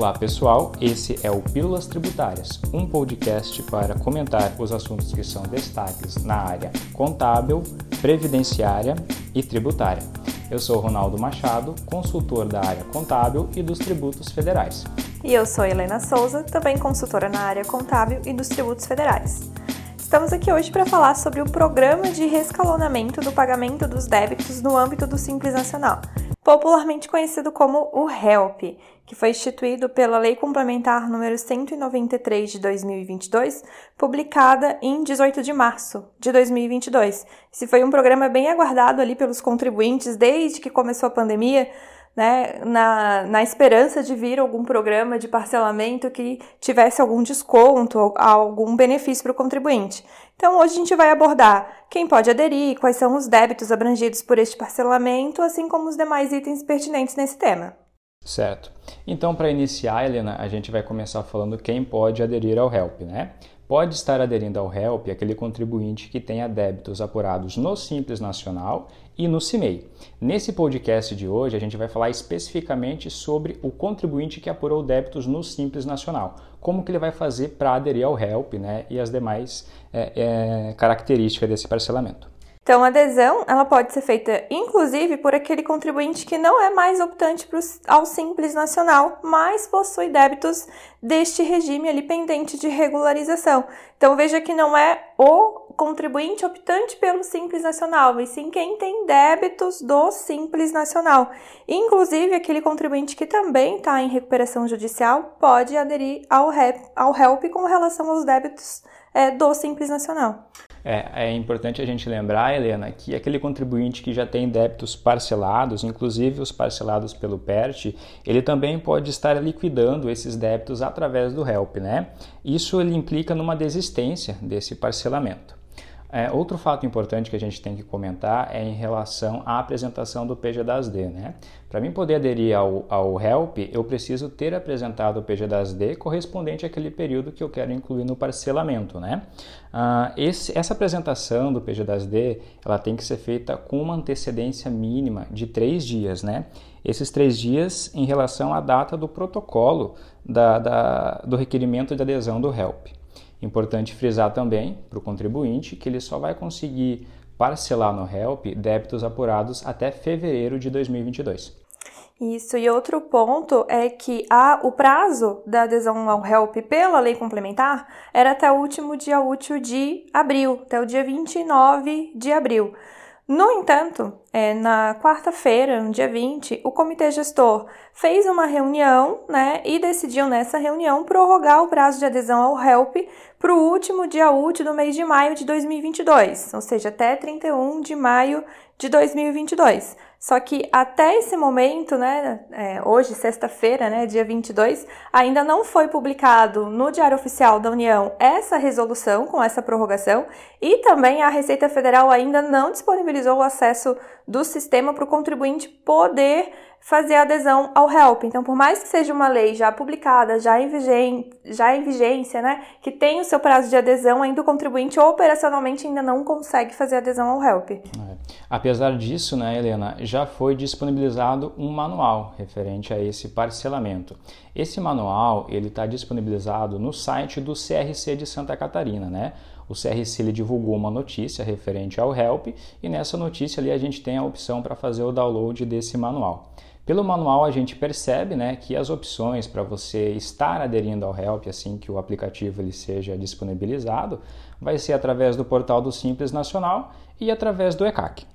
Olá pessoal, esse é o Pílulas Tributárias, um podcast para comentar os assuntos que são destaques na área contábil, previdenciária e tributária. Eu sou Ronaldo Machado, consultor da área contábil e dos tributos federais. E eu sou Helena Souza, também consultora na área contábil e dos tributos federais. Estamos aqui hoje para falar sobre o Programa de Rescalonamento do Pagamento dos Débitos no âmbito do Simples Nacional, popularmente conhecido como o HELP, que foi instituído pela Lei Complementar número 193 de 2022, publicada em 18 de março de 2022. Esse foi um programa bem aguardado ali pelos contribuintes desde que começou a pandemia, né, na, na esperança de vir algum programa de parcelamento que tivesse algum desconto, algum benefício para o contribuinte. Então, hoje a gente vai abordar quem pode aderir, quais são os débitos abrangidos por este parcelamento, assim como os demais itens pertinentes nesse tema. Certo. Então, para iniciar, Helena, a gente vai começar falando quem pode aderir ao HELP, né? Pode estar aderindo ao HELP aquele contribuinte que tenha débitos apurados no Simples Nacional e no CIMEI. Nesse podcast de hoje, a gente vai falar especificamente sobre o contribuinte que apurou débitos no Simples Nacional. Como que ele vai fazer para aderir ao HELP né, e as demais é, é, características desse parcelamento. Então, a adesão ela pode ser feita, inclusive, por aquele contribuinte que não é mais optante pro, ao Simples Nacional, mas possui débitos deste regime ali pendente de regularização. Então, veja que não é o contribuinte optante pelo Simples Nacional, e sim quem tem débitos do Simples Nacional. Inclusive, aquele contribuinte que também está em recuperação judicial pode aderir ao, REP, ao HELP com relação aos débitos é, do Simples Nacional. É, é, importante a gente lembrar, Helena, que aquele contribuinte que já tem débitos parcelados, inclusive os parcelados pelo PERT, ele também pode estar liquidando esses débitos através do HELP, né? Isso ele implica numa desistência desse parcelamento. É, outro fato importante que a gente tem que comentar é em relação à apresentação do PG das D. Né? Para mim poder aderir ao, ao HELP, eu preciso ter apresentado o PG das D correspondente àquele período que eu quero incluir no parcelamento. Né? Ah, esse, essa apresentação do PG das D ela tem que ser feita com uma antecedência mínima de três dias. Né? Esses três dias em relação à data do protocolo da, da, do requerimento de adesão do HELP. Importante frisar também para o contribuinte que ele só vai conseguir parcelar no HELP débitos apurados até fevereiro de 2022. Isso, e outro ponto é que a, o prazo da adesão ao HELP pela lei complementar era até o último dia útil de abril, até o dia 29 de abril. No entanto, é, na quarta-feira, no dia 20, o comitê gestor fez uma reunião né, e decidiu nessa reunião prorrogar o prazo de adesão ao HELP para o último dia útil do mês de maio de 2022, ou seja, até 31 de maio de 2022. Só que até esse momento, né, é, hoje, sexta-feira, né, dia 22, ainda não foi publicado no Diário Oficial da União essa resolução com essa prorrogação e também a Receita Federal ainda não disponibilizou o acesso do sistema para o contribuinte poder fazer adesão ao HELP. Então, por mais que seja uma lei já publicada, já em, vigência, já em vigência, né, que tem o seu prazo de adesão, ainda o contribuinte operacionalmente ainda não consegue fazer adesão ao HELP. Apesar disso, né, Helena, já foi disponibilizado um manual referente a esse parcelamento. Esse manual ele está disponibilizado no site do CRC de Santa Catarina, né? O CRC ele divulgou uma notícia referente ao HELP e nessa notícia ali a gente tem a opção para fazer o download desse manual. Pelo manual a gente percebe né, que as opções para você estar aderindo ao Help assim que o aplicativo ele seja disponibilizado vai ser através do portal do Simples Nacional e através do ECAC.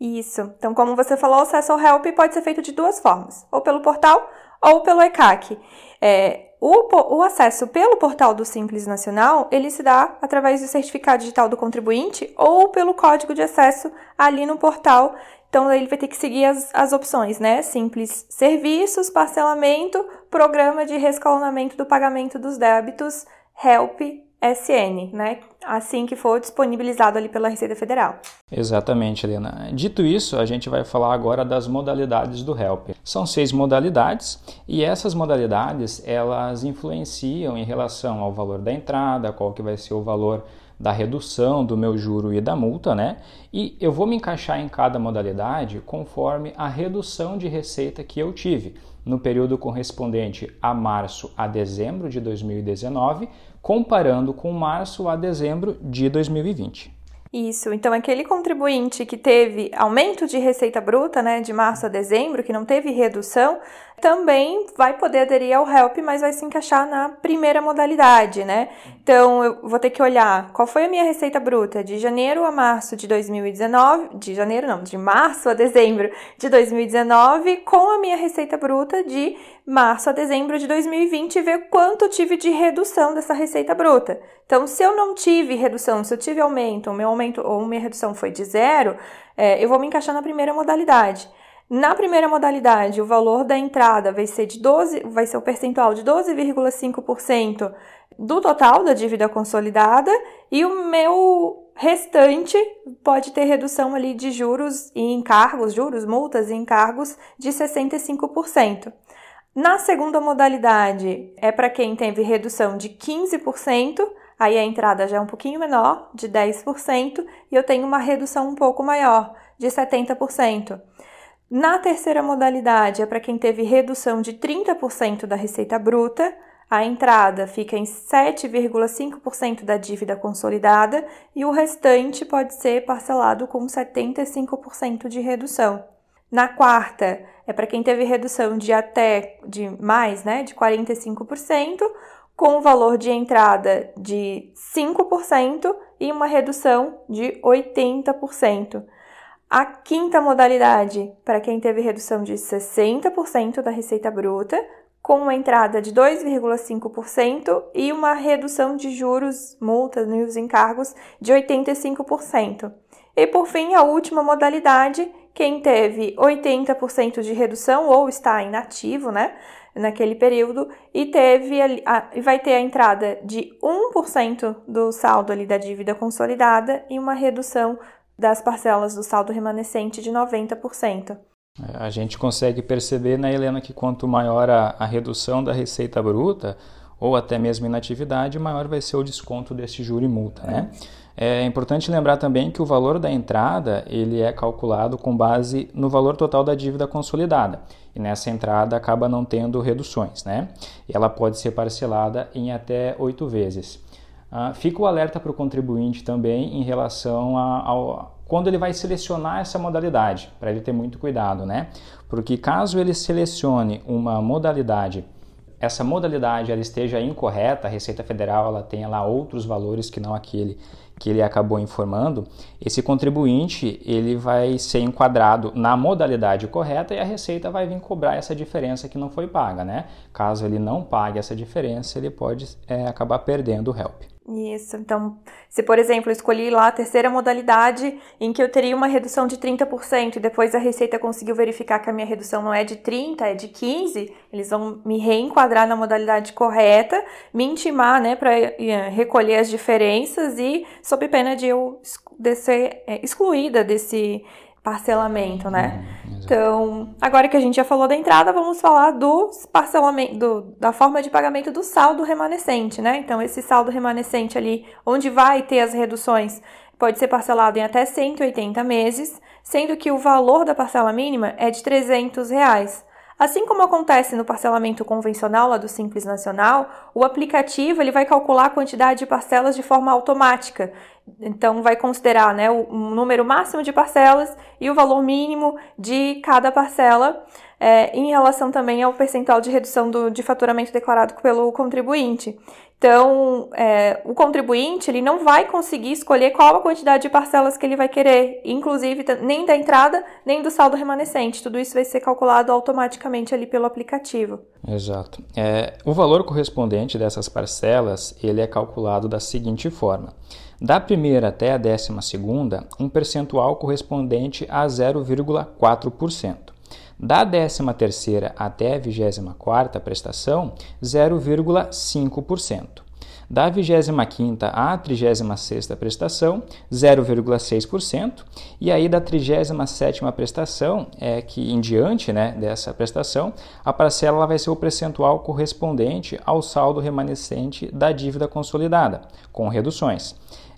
Isso. Então, como você falou, o acesso ao Help pode ser feito de duas formas, ou pelo portal ou pelo ECAC. É, o, o, acesso pelo portal do Simples Nacional, ele se dá através do certificado digital do contribuinte ou pelo código de acesso ali no portal então, ele vai ter que seguir as, as opções, né? Simples serviços, parcelamento, programa de rescalonamento do pagamento dos débitos, HELP SN, né? Assim que for disponibilizado ali pela Receita Federal. Exatamente, Helena. Dito isso, a gente vai falar agora das modalidades do HELP. São seis modalidades e essas modalidades elas influenciam em relação ao valor da entrada, qual que vai ser o valor da redução do meu juro e da multa, né? E eu vou me encaixar em cada modalidade conforme a redução de receita que eu tive no período correspondente a março a dezembro de 2019, comparando com março a dezembro de 2020. Isso, então aquele contribuinte que teve aumento de receita bruta, né, de março a dezembro, que não teve redução, também vai poder aderir ao HELP, mas vai se encaixar na primeira modalidade, né? Então eu vou ter que olhar qual foi a minha receita bruta de janeiro a março de 2019, de janeiro não, de março a dezembro de 2019, com a minha receita bruta de março a dezembro de 2020 e ver quanto tive de redução dessa receita bruta. Então, se eu não tive redução, se eu tive aumento, meu aumento ou minha redução foi de zero, é, eu vou me encaixar na primeira modalidade. Na primeira modalidade, o valor da entrada vai ser de 12, vai ser o percentual de 12,5% do total da dívida consolidada e o meu restante pode ter redução ali de juros e encargos, juros, multas e encargos de 65%. Na segunda modalidade, é para quem teve redução de 15%, aí a entrada já é um pouquinho menor, de 10%, e eu tenho uma redução um pouco maior, de 70%. Na terceira modalidade, é para quem teve redução de 30% da receita bruta, a entrada fica em 7,5% da dívida consolidada e o restante pode ser parcelado com 75% de redução. Na quarta, é para quem teve redução de até de mais, né, de 45%, com valor de entrada de 5% e uma redução de 80%. A quinta modalidade, para quem teve redução de 60% da receita bruta, com uma entrada de 2,5% e uma redução de juros, multas e os encargos de 85%. E por fim, a última modalidade, quem teve 80% de redução ou está inativo, né, naquele período e teve a, vai ter a entrada de 1% do saldo ali da dívida consolidada e uma redução das parcelas do saldo remanescente de 90%. É, a gente consegue perceber, né, Helena, que quanto maior a, a redução da receita bruta, ou até mesmo inatividade, maior vai ser o desconto desse juro e multa, né? É importante lembrar também que o valor da entrada ele é calculado com base no valor total da dívida consolidada e nessa entrada acaba não tendo reduções, né? E ela pode ser parcelada em até oito vezes. Uh, fica o alerta para o contribuinte também em relação a, ao quando ele vai selecionar essa modalidade, para ele ter muito cuidado, né? Porque caso ele selecione uma modalidade essa modalidade ela esteja incorreta, a Receita Federal ela tenha lá outros valores que não aquele que ele acabou informando, esse contribuinte ele vai ser enquadrado na modalidade correta e a Receita vai vir cobrar essa diferença que não foi paga, né? Caso ele não pague essa diferença, ele pode é, acabar perdendo o HELP. Isso. Então, se por exemplo, escolhi lá a terceira modalidade em que eu teria uma redução de 30% e depois a Receita conseguiu verificar que a minha redução não é de 30, é de 15, eles vão me reenquadrar na modalidade correta, me intimar, né, para eh, recolher as diferenças e sob pena de eu ser é, excluída desse parcelamento, né? Uhum, então, agora que a gente já falou da entrada, vamos falar do parcelamento, do, da forma de pagamento do saldo remanescente, né? Então, esse saldo remanescente ali, onde vai ter as reduções, pode ser parcelado em até 180 meses, sendo que o valor da parcela mínima é de 300 reais. Assim como acontece no parcelamento convencional lá do Simples Nacional, o aplicativo ele vai calcular a quantidade de parcelas de forma automática. Então, vai considerar né, o número máximo de parcelas e o valor mínimo de cada parcela, é, em relação também ao percentual de redução do, de faturamento declarado pelo contribuinte. Então, é, o contribuinte ele não vai conseguir escolher qual a quantidade de parcelas que ele vai querer, inclusive nem da entrada nem do saldo remanescente. Tudo isso vai ser calculado automaticamente ali pelo aplicativo. Exato. É, o valor correspondente dessas parcelas ele é calculado da seguinte forma: da primeira até a décima segunda, um percentual correspondente a 0,4%. Da 13ª até a 24ª prestação, 0,5%. Da 25ª à 36ª prestação, 0,6%, e aí da 37ª prestação, é que em diante, né, dessa prestação, a parcela vai ser o percentual correspondente ao saldo remanescente da dívida consolidada, com reduções.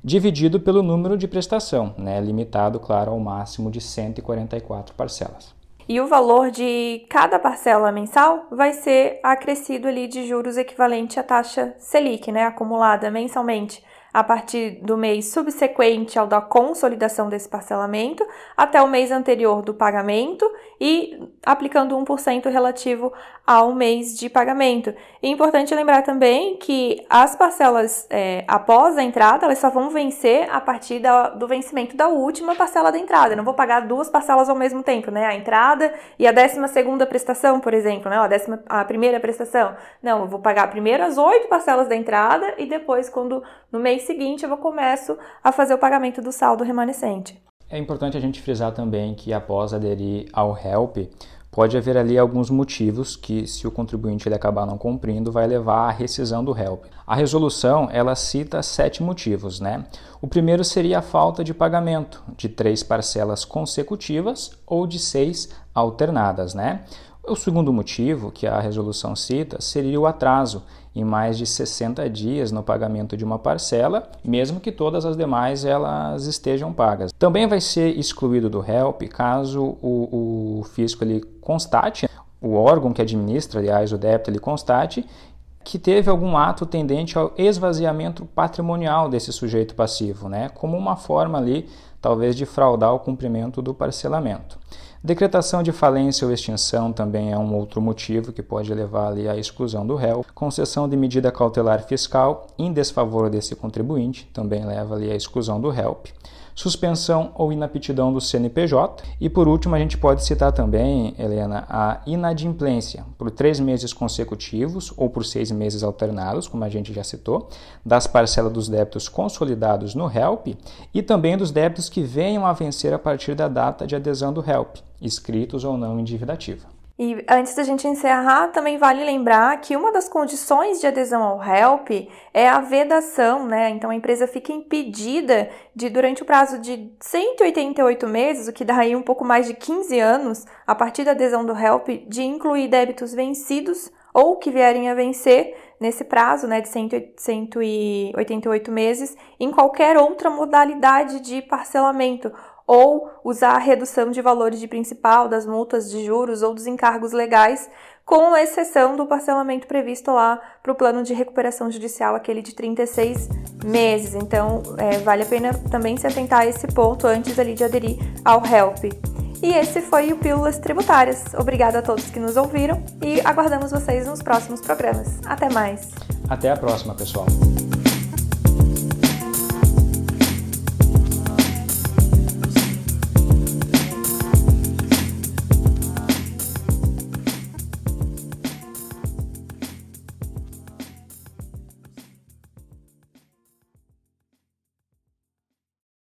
dividido pelo número de prestação, né, limitado, claro, ao máximo de 144 parcelas. E o valor de cada parcela mensal vai ser acrescido ali de juros equivalente à taxa Selic, né, acumulada mensalmente a partir do mês subsequente ao da consolidação desse parcelamento até o mês anterior do pagamento e aplicando 1% relativo ao mês de pagamento. É importante lembrar também que as parcelas é, após a entrada, elas só vão vencer a partir da, do vencimento da última parcela da entrada. Eu não vou pagar duas parcelas ao mesmo tempo, né? A entrada e a décima segunda prestação, por exemplo, né? A, décima, a primeira prestação. Não, eu vou pagar primeiro as oito parcelas da entrada e depois, quando no mês seguinte eu começo a fazer o pagamento do saldo remanescente. É importante a gente frisar também que após aderir ao HELP, pode haver ali alguns motivos que, se o contribuinte ele acabar não cumprindo, vai levar à rescisão do HELP. A resolução ela cita sete motivos, né? O primeiro seria a falta de pagamento de três parcelas consecutivas ou de seis alternadas, né? O segundo motivo que a resolução cita seria o atraso em mais de 60 dias no pagamento de uma parcela, mesmo que todas as demais elas estejam pagas. Também vai ser excluído do HELP caso o, o fisco ele constate, o órgão que administra, aliás, o débito, ele constate que teve algum ato tendente ao esvaziamento patrimonial desse sujeito passivo, né? como uma forma ali, talvez, de fraudar o cumprimento do parcelamento. Decretação de falência ou extinção também é um outro motivo que pode levar ali à exclusão do réu. Concessão de medida cautelar fiscal em desfavor desse contribuinte também leva ali à exclusão do HELP suspensão ou inaptidão do CNPJ. E por último, a gente pode citar também, Helena, a inadimplência por três meses consecutivos ou por seis meses alternados, como a gente já citou, das parcelas dos débitos consolidados no HELP e também dos débitos que venham a vencer a partir da data de adesão do HELP, escritos ou não em dívida ativa. E antes da gente encerrar, também vale lembrar que uma das condições de adesão ao HELP é a vedação, né? Então a empresa fica impedida de, durante o prazo de 188 meses, o que dá aí um pouco mais de 15 anos, a partir da adesão do HELP, de incluir débitos vencidos ou que vierem a vencer nesse prazo né, de 188 meses em qualquer outra modalidade de parcelamento ou usar a redução de valores de principal, das multas de juros ou dos encargos legais, com exceção do parcelamento previsto lá para o plano de recuperação judicial, aquele de 36 meses. Então, é, vale a pena também se atentar a esse ponto antes ali de aderir ao HELP. E esse foi o Pílulas Tributárias. Obrigada a todos que nos ouviram e aguardamos vocês nos próximos programas. Até mais! Até a próxima, pessoal!